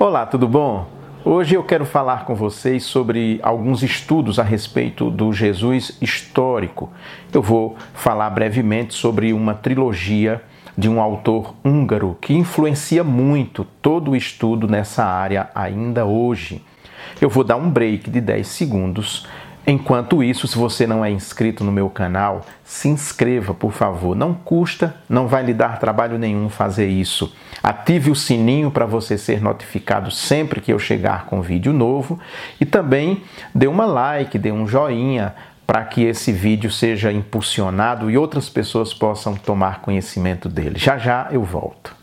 Olá, tudo bom? Hoje eu quero falar com vocês sobre alguns estudos a respeito do Jesus histórico. Eu vou falar brevemente sobre uma trilogia de um autor húngaro que influencia muito todo o estudo nessa área ainda hoje. Eu vou dar um break de 10 segundos Enquanto isso, se você não é inscrito no meu canal, se inscreva, por favor. Não custa, não vai lhe dar trabalho nenhum fazer isso. Ative o sininho para você ser notificado sempre que eu chegar com vídeo novo e também dê uma like, dê um joinha para que esse vídeo seja impulsionado e outras pessoas possam tomar conhecimento dele. Já já eu volto.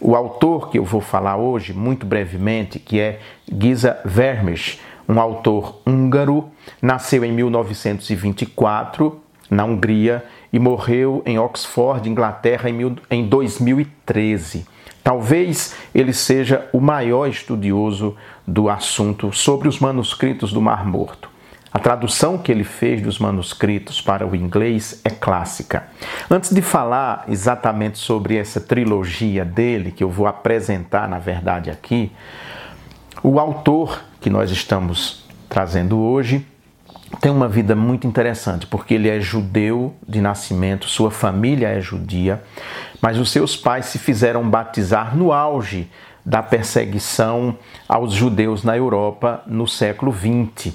O autor que eu vou falar hoje, muito brevemente, que é Giza Vermes, um autor húngaro, nasceu em 1924 na Hungria e morreu em Oxford, Inglaterra, em 2013. Talvez ele seja o maior estudioso do assunto sobre os manuscritos do Mar Morto. A tradução que ele fez dos manuscritos para o inglês é clássica. Antes de falar exatamente sobre essa trilogia dele, que eu vou apresentar na verdade aqui, o autor que nós estamos trazendo hoje tem uma vida muito interessante, porque ele é judeu de nascimento, sua família é judia, mas os seus pais se fizeram batizar no auge da perseguição aos judeus na Europa no século XX.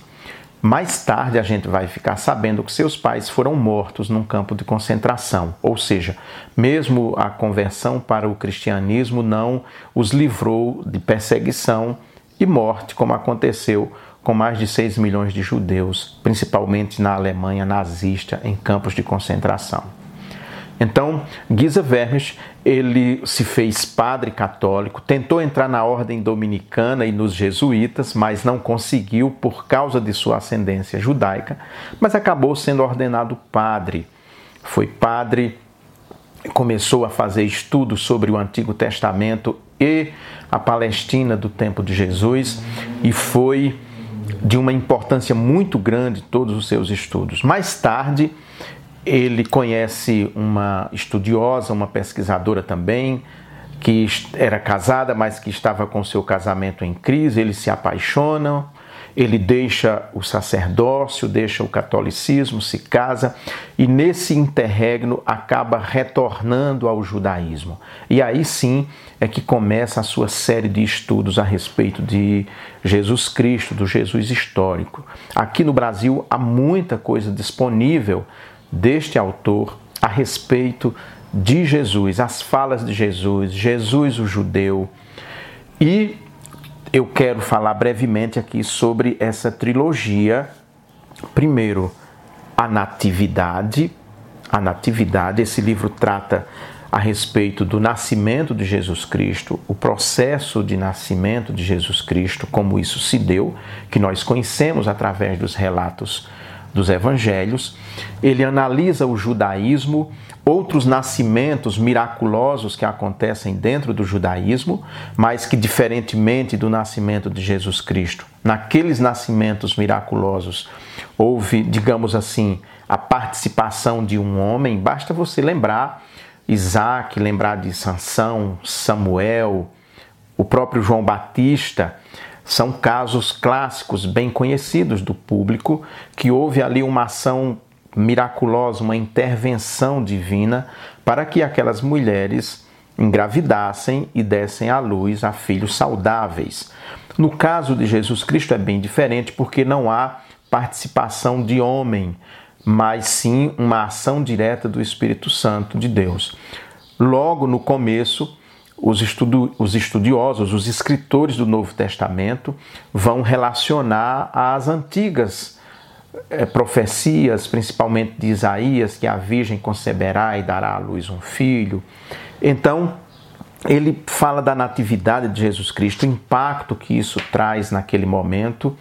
Mais tarde a gente vai ficar sabendo que seus pais foram mortos num campo de concentração, ou seja, mesmo a conversão para o cristianismo não os livrou de perseguição e morte, como aconteceu com mais de 6 milhões de judeus, principalmente na Alemanha nazista, em campos de concentração. Então, Giza Vermes, ele se fez padre católico, tentou entrar na ordem dominicana e nos jesuítas, mas não conseguiu por causa de sua ascendência judaica, mas acabou sendo ordenado padre. Foi padre, começou a fazer estudos sobre o Antigo Testamento e a Palestina do tempo de Jesus e foi de uma importância muito grande todos os seus estudos. Mais tarde, ele conhece uma estudiosa, uma pesquisadora também, que era casada, mas que estava com seu casamento em crise. Eles se apaixonam, ele deixa o sacerdócio, deixa o catolicismo, se casa e nesse interregno acaba retornando ao judaísmo. E aí sim é que começa a sua série de estudos a respeito de Jesus Cristo, do Jesus histórico. Aqui no Brasil há muita coisa disponível deste autor a respeito de Jesus, as falas de Jesus, Jesus o judeu. E eu quero falar brevemente aqui sobre essa trilogia. Primeiro, a Natividade. A Natividade, esse livro trata a respeito do nascimento de Jesus Cristo, o processo de nascimento de Jesus Cristo, como isso se deu, que nós conhecemos através dos relatos dos evangelhos, ele analisa o judaísmo, outros nascimentos miraculosos que acontecem dentro do judaísmo, mas que, diferentemente do nascimento de Jesus Cristo, naqueles nascimentos miraculosos houve, digamos assim, a participação de um homem. Basta você lembrar Isaac, lembrar de Sansão, Samuel, o próprio João Batista são casos clássicos, bem conhecidos do público, que houve ali uma ação miraculosa, uma intervenção divina para que aquelas mulheres engravidassem e dessem à luz a filhos saudáveis. No caso de Jesus Cristo é bem diferente porque não há participação de homem, mas sim uma ação direta do Espírito Santo de Deus. Logo no começo, os, estudiosos, os escritores do Novo Testamento vão relacionar às antigas é, profecias, principalmente de Isaías, que a Virgem conceberá e dará à luz um filho. Então, ele fala da natividade de Jesus Cristo, o impacto que isso traz naquele momento,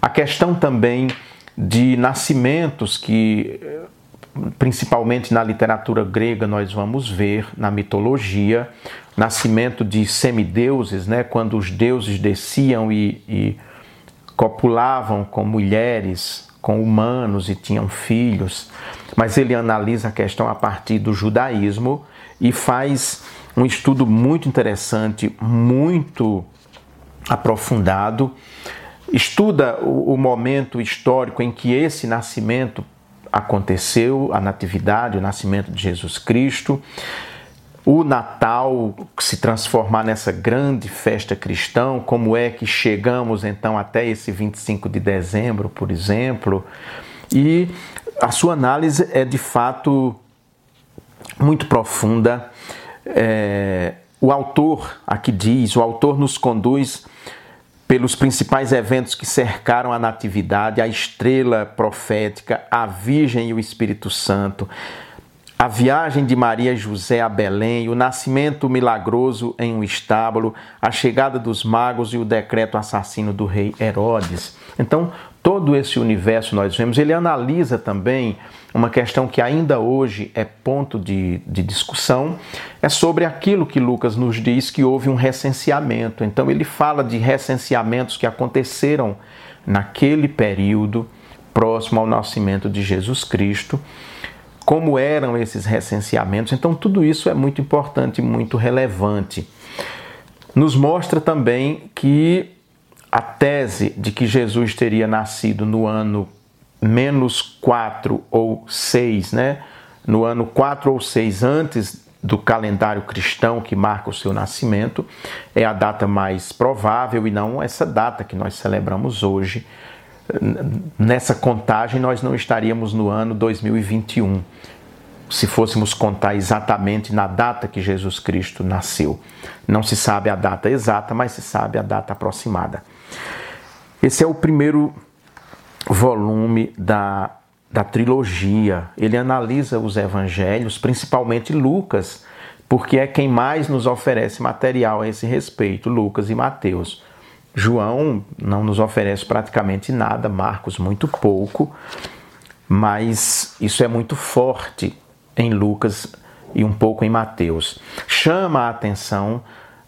a questão também de nascimentos que principalmente na literatura grega, nós vamos ver na mitologia nascimento de semideuses, né, quando os deuses desciam e, e copulavam com mulheres, com humanos e tinham filhos, mas ele analisa a questão a partir do judaísmo e faz um estudo muito interessante, muito aprofundado. Estuda o, momento histórico em que esse nascimento aconteceu, a natividade, o nascimento de Jesus Cristo o Natal se transformar nessa grande festa cristã, como é que chegamos então até esse 25 de dezembro, por exemplo. E a sua análise é de fato muito profunda. É, o autor aqui diz: o autor nos conduz pelos principais eventos que cercaram a Natividade, a estrela profética, a Virgem e o Espírito Santo a viagem de Maria José a Belém, o nascimento milagroso em um estábulo, a chegada dos magos e o decreto assassino do rei Herodes. Então, todo esse universo nós vemos, ele analisa também uma questão que ainda hoje é ponto de, de discussão, é sobre aquilo que Lucas nos diz que houve um recenseamento. Então, ele fala de recenseamentos que aconteceram naquele período próximo ao nascimento de Jesus Cristo como eram esses recenseamentos. Então, tudo isso é muito importante, muito relevante. Nos mostra também que a tese de que Jesus teria nascido no ano menos 4 ou 6, né? no ano 4 ou 6 antes do calendário cristão que marca o seu nascimento, é a data mais provável e não essa data que nós celebramos hoje, nessa contagem nós não estaríamos no ano 2021, se fôssemos contar exatamente na data que Jesus Cristo nasceu. Não se sabe a data exata, mas se sabe a data aproximada. Esse é o primeiro volume da, da trilogia. Ele analisa os evangelhos, principalmente Lucas, porque é quem mais nos oferece material a esse respeito, Lucas e Mateus. João não nos oferece praticamente nada, Marcos muito pouco, mas isso é muito forte em Lucas e um pouco em Mateus. Chama a atenção,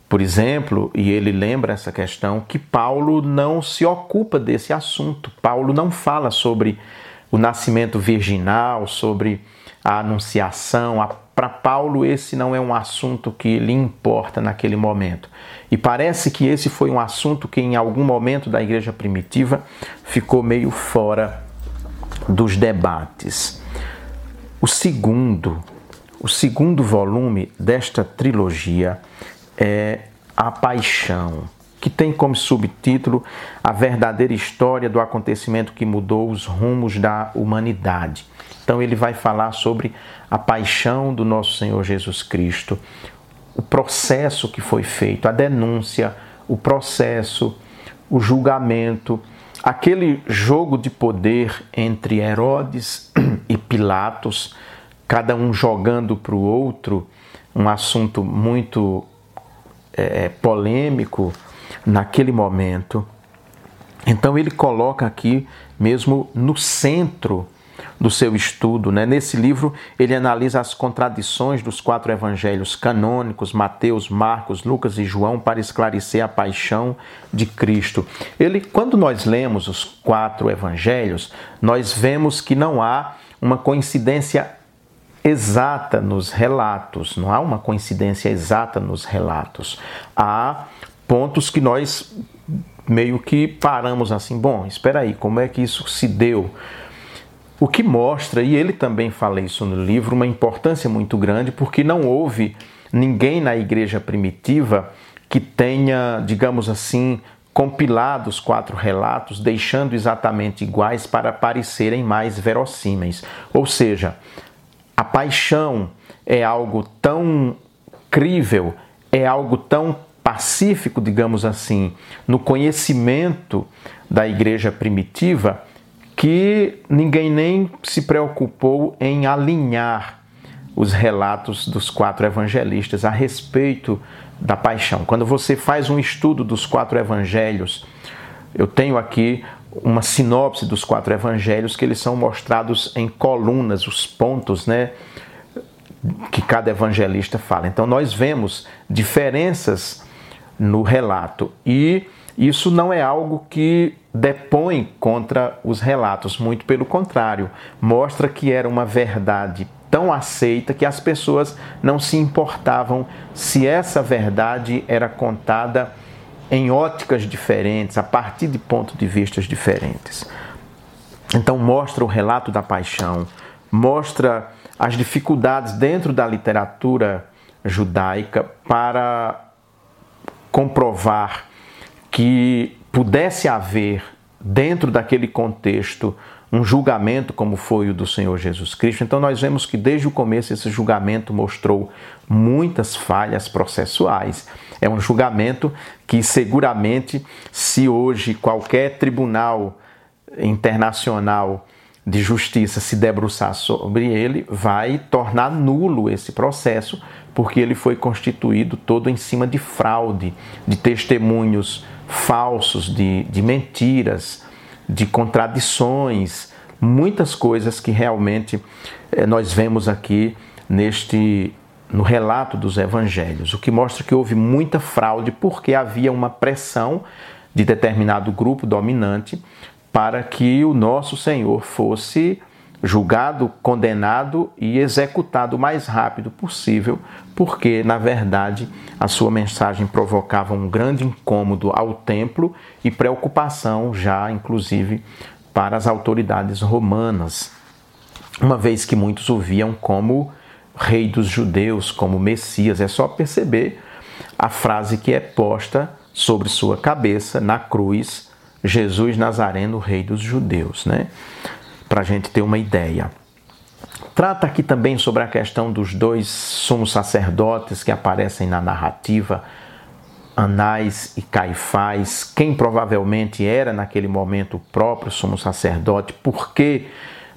por exemplo, e ele lembra essa questão, que Paulo não se ocupa desse assunto. Paulo não fala sobre o nascimento virginal, sobre a anunciação. Para Paulo, esse não é um assunto que lhe importa naquele momento. E parece que esse foi um assunto que, em algum momento da igreja primitiva, ficou meio fora dos debates. O segundo, o segundo volume desta trilogia é A Paixão, que tem como subtítulo A verdadeira história do acontecimento que mudou os rumos da humanidade. Então ele vai falar sobre a paixão do nosso Senhor Jesus Cristo, o processo que foi feito, a denúncia, o processo, o julgamento, aquele jogo de poder entre Herodes e Pilatos, cada um jogando para o outro, um assunto muito é, polêmico naquele momento. Então ele coloca aqui mesmo no centro do seu estudo. Né? Nesse livro, ele analisa as contradições dos quatro evangelhos canônicos, Mateus, Marcos, Lucas e João, para esclarecer a paixão de Cristo. Ele, quando nós lemos os quatro evangelhos, nós vemos que não há uma coincidência exata nos relatos, não há uma coincidência exata nos relatos. Há pontos que nós meio que paramos assim, bom, espera aí, como é que isso se deu? O que mostra, e ele também fala isso no livro, uma importância muito grande, porque não houve ninguém na igreja primitiva que tenha, digamos assim, compilado os quatro relatos, deixando exatamente iguais para parecerem mais verossímeis. Ou seja, a paixão é algo tão crível, é algo tão pacífico, digamos assim, no conhecimento da igreja primitiva que ninguém nem se preocupou em alinhar os relatos dos quatro evangelistas a respeito da paixão. Quando você faz um estudo dos quatro evangelhos, eu tenho aqui uma sinopse dos quatro evangelhos que eles são mostrados em colunas, os pontos, né, que cada evangelista fala. Então nós vemos diferenças no relato e Isso não é algo que depõe contra os relatos, muito pelo contrário, mostra que era uma verdade tão aceita que as pessoas não se importavam se essa verdade era contada em óticas diferentes, a partir de pontos de vistas diferentes. Então mostra o relato da paixão, mostra as dificuldades dentro da literatura judaica para comprovar que pudesse haver, dentro daquele contexto, um julgamento como foi o do Senhor Jesus Cristo. Então, nós vemos que desde o começo esse julgamento mostrou muitas falhas processuais. É um julgamento que, seguramente, se hoje qualquer tribunal internacional de justiça se debruçar sobre ele, vai tornar nulo esse processo, porque ele foi constituído todo em cima de fraude, de testemunhos falsos, de, de mentiras, de contradições, muitas coisas que realmente eh, nós vemos aqui neste no relato dos evangelhos, o que mostra que houve muita fraude porque havia uma pressão de determinado grupo dominante para que o nosso Senhor fosse julgado, condenado e executado o mais rápido possível, porque, na verdade, a sua mensagem provocava um grande incômodo ao templo e preocupação já, inclusive, para as autoridades romanas, uma vez que muitos o viam como rei dos judeus, como Messias. É só perceber a frase que é posta sobre sua cabeça na cruz Jesus Nazareno, rei dos judeus, né? Para a gente ter uma ideia. Trata aqui também sobre a questão dos dois sumos sacerdotes que aparecem na narrativa, Anás e Caifás, quem provavelmente era naquele momento o próprio sumo sacerdote, porque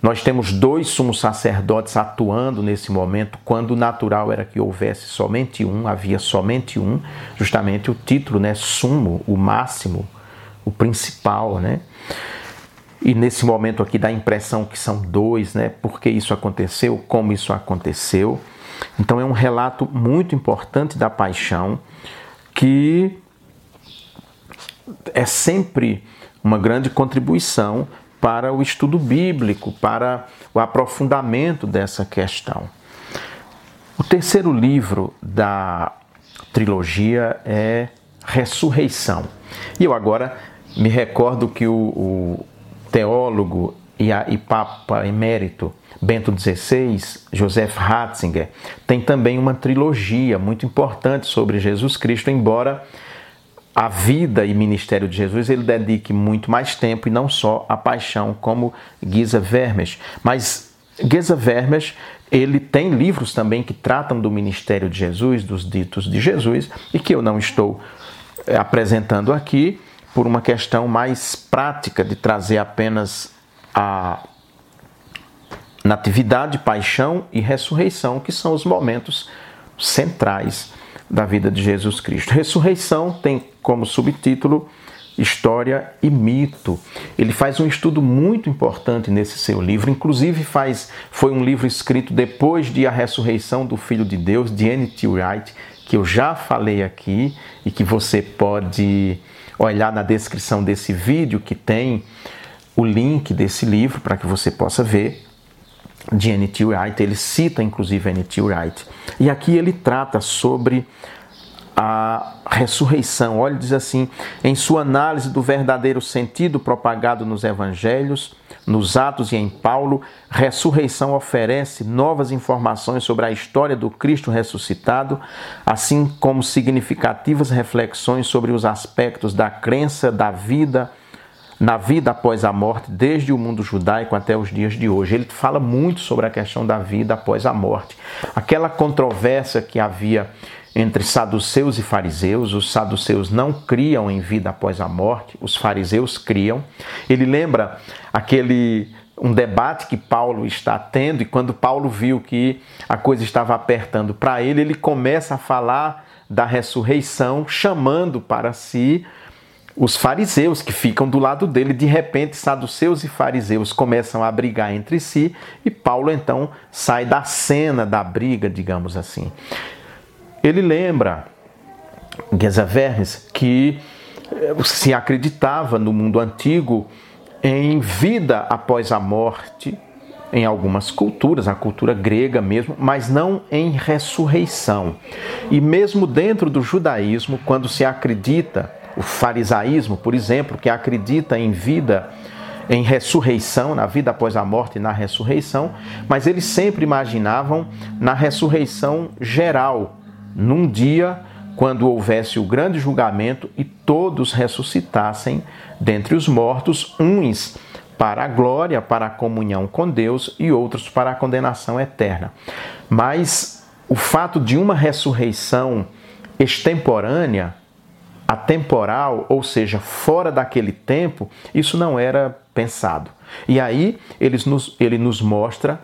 nós temos dois sumos sacerdotes atuando nesse momento, quando o natural era que houvesse somente um, havia somente um, justamente o título, né, sumo, o máximo, o principal, né? E nesse momento aqui dá a impressão que são dois, né? Por que isso aconteceu, como isso aconteceu. Então é um relato muito importante da paixão que é sempre uma grande contribuição para o estudo bíblico, para o aprofundamento dessa questão. O terceiro livro da trilogia é Ressurreição. E eu agora me recordo que o, o teólogo e, a, e Papa Emérito Bento XVI, Joseph Ratzinger, tem também uma trilogia muito importante sobre Jesus Cristo, embora a vida e ministério de Jesus ele dedique muito mais tempo e não só a paixão, como Giza Vermes. Mas Giza Vermes ele tem livros também que tratam do ministério de Jesus, dos ditos de Jesus, e que eu não estou eh, apresentando aqui, por uma questão mais prática de trazer apenas a natividade, paixão e ressurreição, que são os momentos centrais da vida de Jesus Cristo. Ressurreição tem como subtítulo História e Mito. Ele faz um estudo muito importante nesse seu livro, inclusive faz foi um livro escrito depois de A Ressurreição do Filho de Deus, de N.T. Wright, que eu já falei aqui e que você pode olhar na descrição desse vídeo que tem o link desse livro para que você possa ver de N.T. Wright. Ele cita inclusive N.T. Wright. E aqui ele trata sobre a ressurreição. Olha, diz assim: em sua análise do verdadeiro sentido propagado nos evangelhos, nos Atos e em Paulo, ressurreição oferece novas informações sobre a história do Cristo ressuscitado, assim como significativas reflexões sobre os aspectos da crença da vida na vida após a morte, desde o mundo judaico até os dias de hoje. Ele fala muito sobre a questão da vida após a morte. Aquela controvérsia que havia entre saduceus e fariseus. Os saduceus não criam em vida após a morte, os fariseus criam. Ele lembra aquele um debate que Paulo está tendo e quando Paulo viu que a coisa estava apertando para ele, ele começa a falar da ressurreição, chamando para si os fariseus que ficam do lado dele. De repente, saduceus e fariseus começam a brigar entre si e Paulo então sai da cena da briga, digamos assim. Ele lembra, Gesa Vermes, que se acreditava no mundo antigo em vida após a morte, em algumas culturas, a cultura grega mesmo, mas não em ressurreição. E mesmo dentro do judaísmo, quando se acredita, o farisaísmo, por exemplo, que acredita em vida em ressurreição, na vida após a morte e na ressurreição, mas eles sempre imaginavam na ressurreição geral, num dia quando houvesse o grande julgamento e todos ressuscitassem dentre os mortos, uns para a glória, para a comunhão com Deus e outros para a condenação eterna. Mas o fato de uma ressurreição extemporânea, atemporal, ou seja, fora daquele tempo, isso não era pensado. E aí eles nos, ele nos mostra,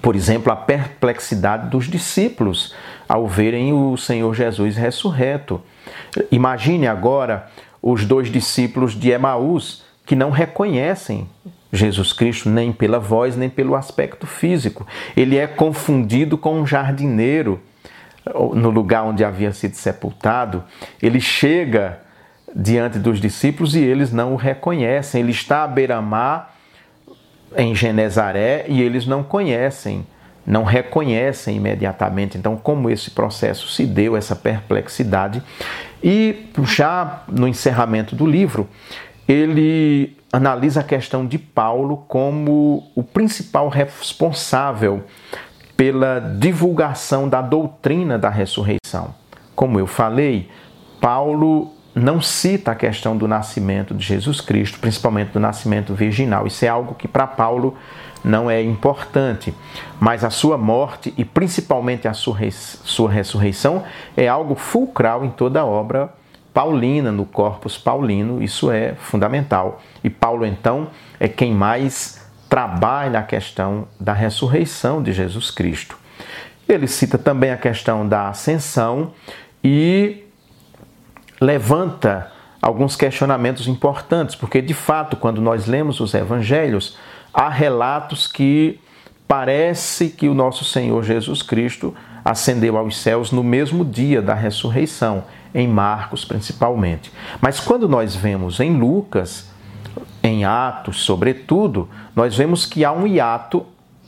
por exemplo, a perplexidade dos discípulos ao verem o Senhor Jesus ressurreto. Imagine agora os dois discípulos de Emaús que não reconhecem Jesus Cristo nem pela voz nem pelo aspecto físico. Ele é confundido com um jardineiro no lugar onde havia sido sepultado. Ele chega diante dos discípulos e eles não o reconhecem. Ele está à beira-mar em Genezaré e eles não conhecem, não reconhecem imediatamente. Então, como esse processo se deu, essa perplexidade. E já no encerramento do livro, ele analisa a questão de Paulo como o principal responsável pela divulgação da doutrina da ressurreição. Como eu falei, Paulo não cita a questão do nascimento de Jesus Cristo, principalmente do nascimento virginal. Isso é algo que para Paulo não é importante, mas a sua morte e principalmente a sua ressurreição é algo fulcral em toda a obra paulina, no corpus paulino, isso é fundamental. E Paulo, então, é quem mais trabalha a questão da ressurreição de Jesus Cristo. Ele cita também a questão da ascensão e levanta alguns questionamentos importantes, porque de fato, quando nós lemos os evangelhos, há relatos que parece que o nosso Senhor Jesus Cristo ascendeu aos céus no mesmo dia da ressurreição em Marcos principalmente. Mas quando nós vemos em Lucas, em Atos, sobretudo, nós vemos que há um hiato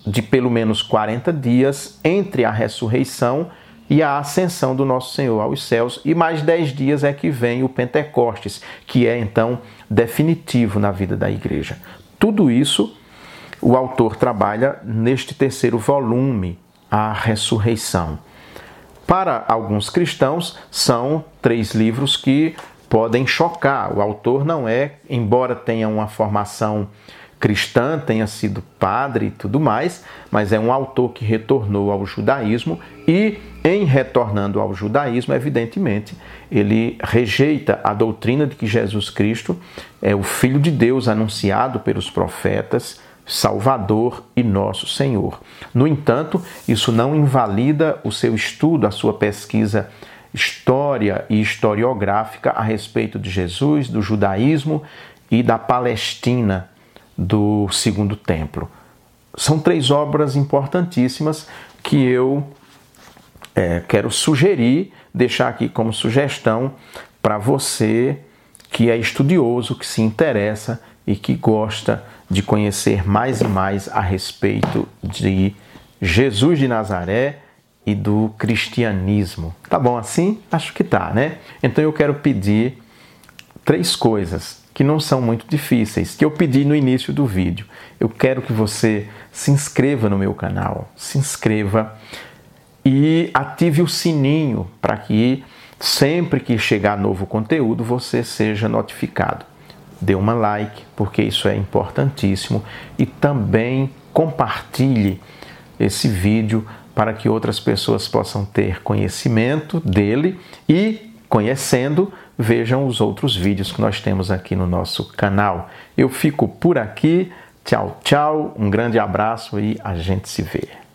de pelo menos 40 dias entre a ressurreição e a ascensão do nosso Senhor aos céus, e mais 10 dias é que vem o Pentecostes, que é então definitivo na vida da igreja. Tudo isso o autor trabalha neste terceiro volume, A Ressurreição. Para alguns cristãos, são três livros que podem chocar. O autor não é, embora tenha uma formação cristã, tenha sido padre e tudo mais, mas é um autor que retornou ao judaísmo e, em retornando ao judaísmo, evidentemente, ele rejeita a doutrina de que Jesus Cristo é o Filho de Deus anunciado pelos profetas Salvador e nosso Senhor. No entanto, isso não invalida o seu estudo, a sua pesquisa história e historiográfica a respeito de Jesus, do judaísmo e da Palestina do Segundo Templo. São três obras importantíssimas que eu é, quero sugerir, deixar aqui como sugestão para você que é estudioso, que se interessa e que gosta de conhecer mais e mais a respeito de Jesus de Nazaré e do cristianismo. Tá bom assim? Acho que tá, né? Então eu quero pedir três coisas que não são muito difíceis, que eu pedi no início do vídeo. Eu quero que você se inscreva no meu canal, se inscreva e ative o sininho para que sempre que chegar novo conteúdo você seja notificado dê uma like, porque isso é importantíssimo, e também compartilhe esse vídeo para que outras pessoas possam ter conhecimento dele e, conhecendo, vejam os outros vídeos que nós temos aqui no nosso canal. Eu fico por aqui. Tchau, tchau. Um grande abraço e a gente se vê.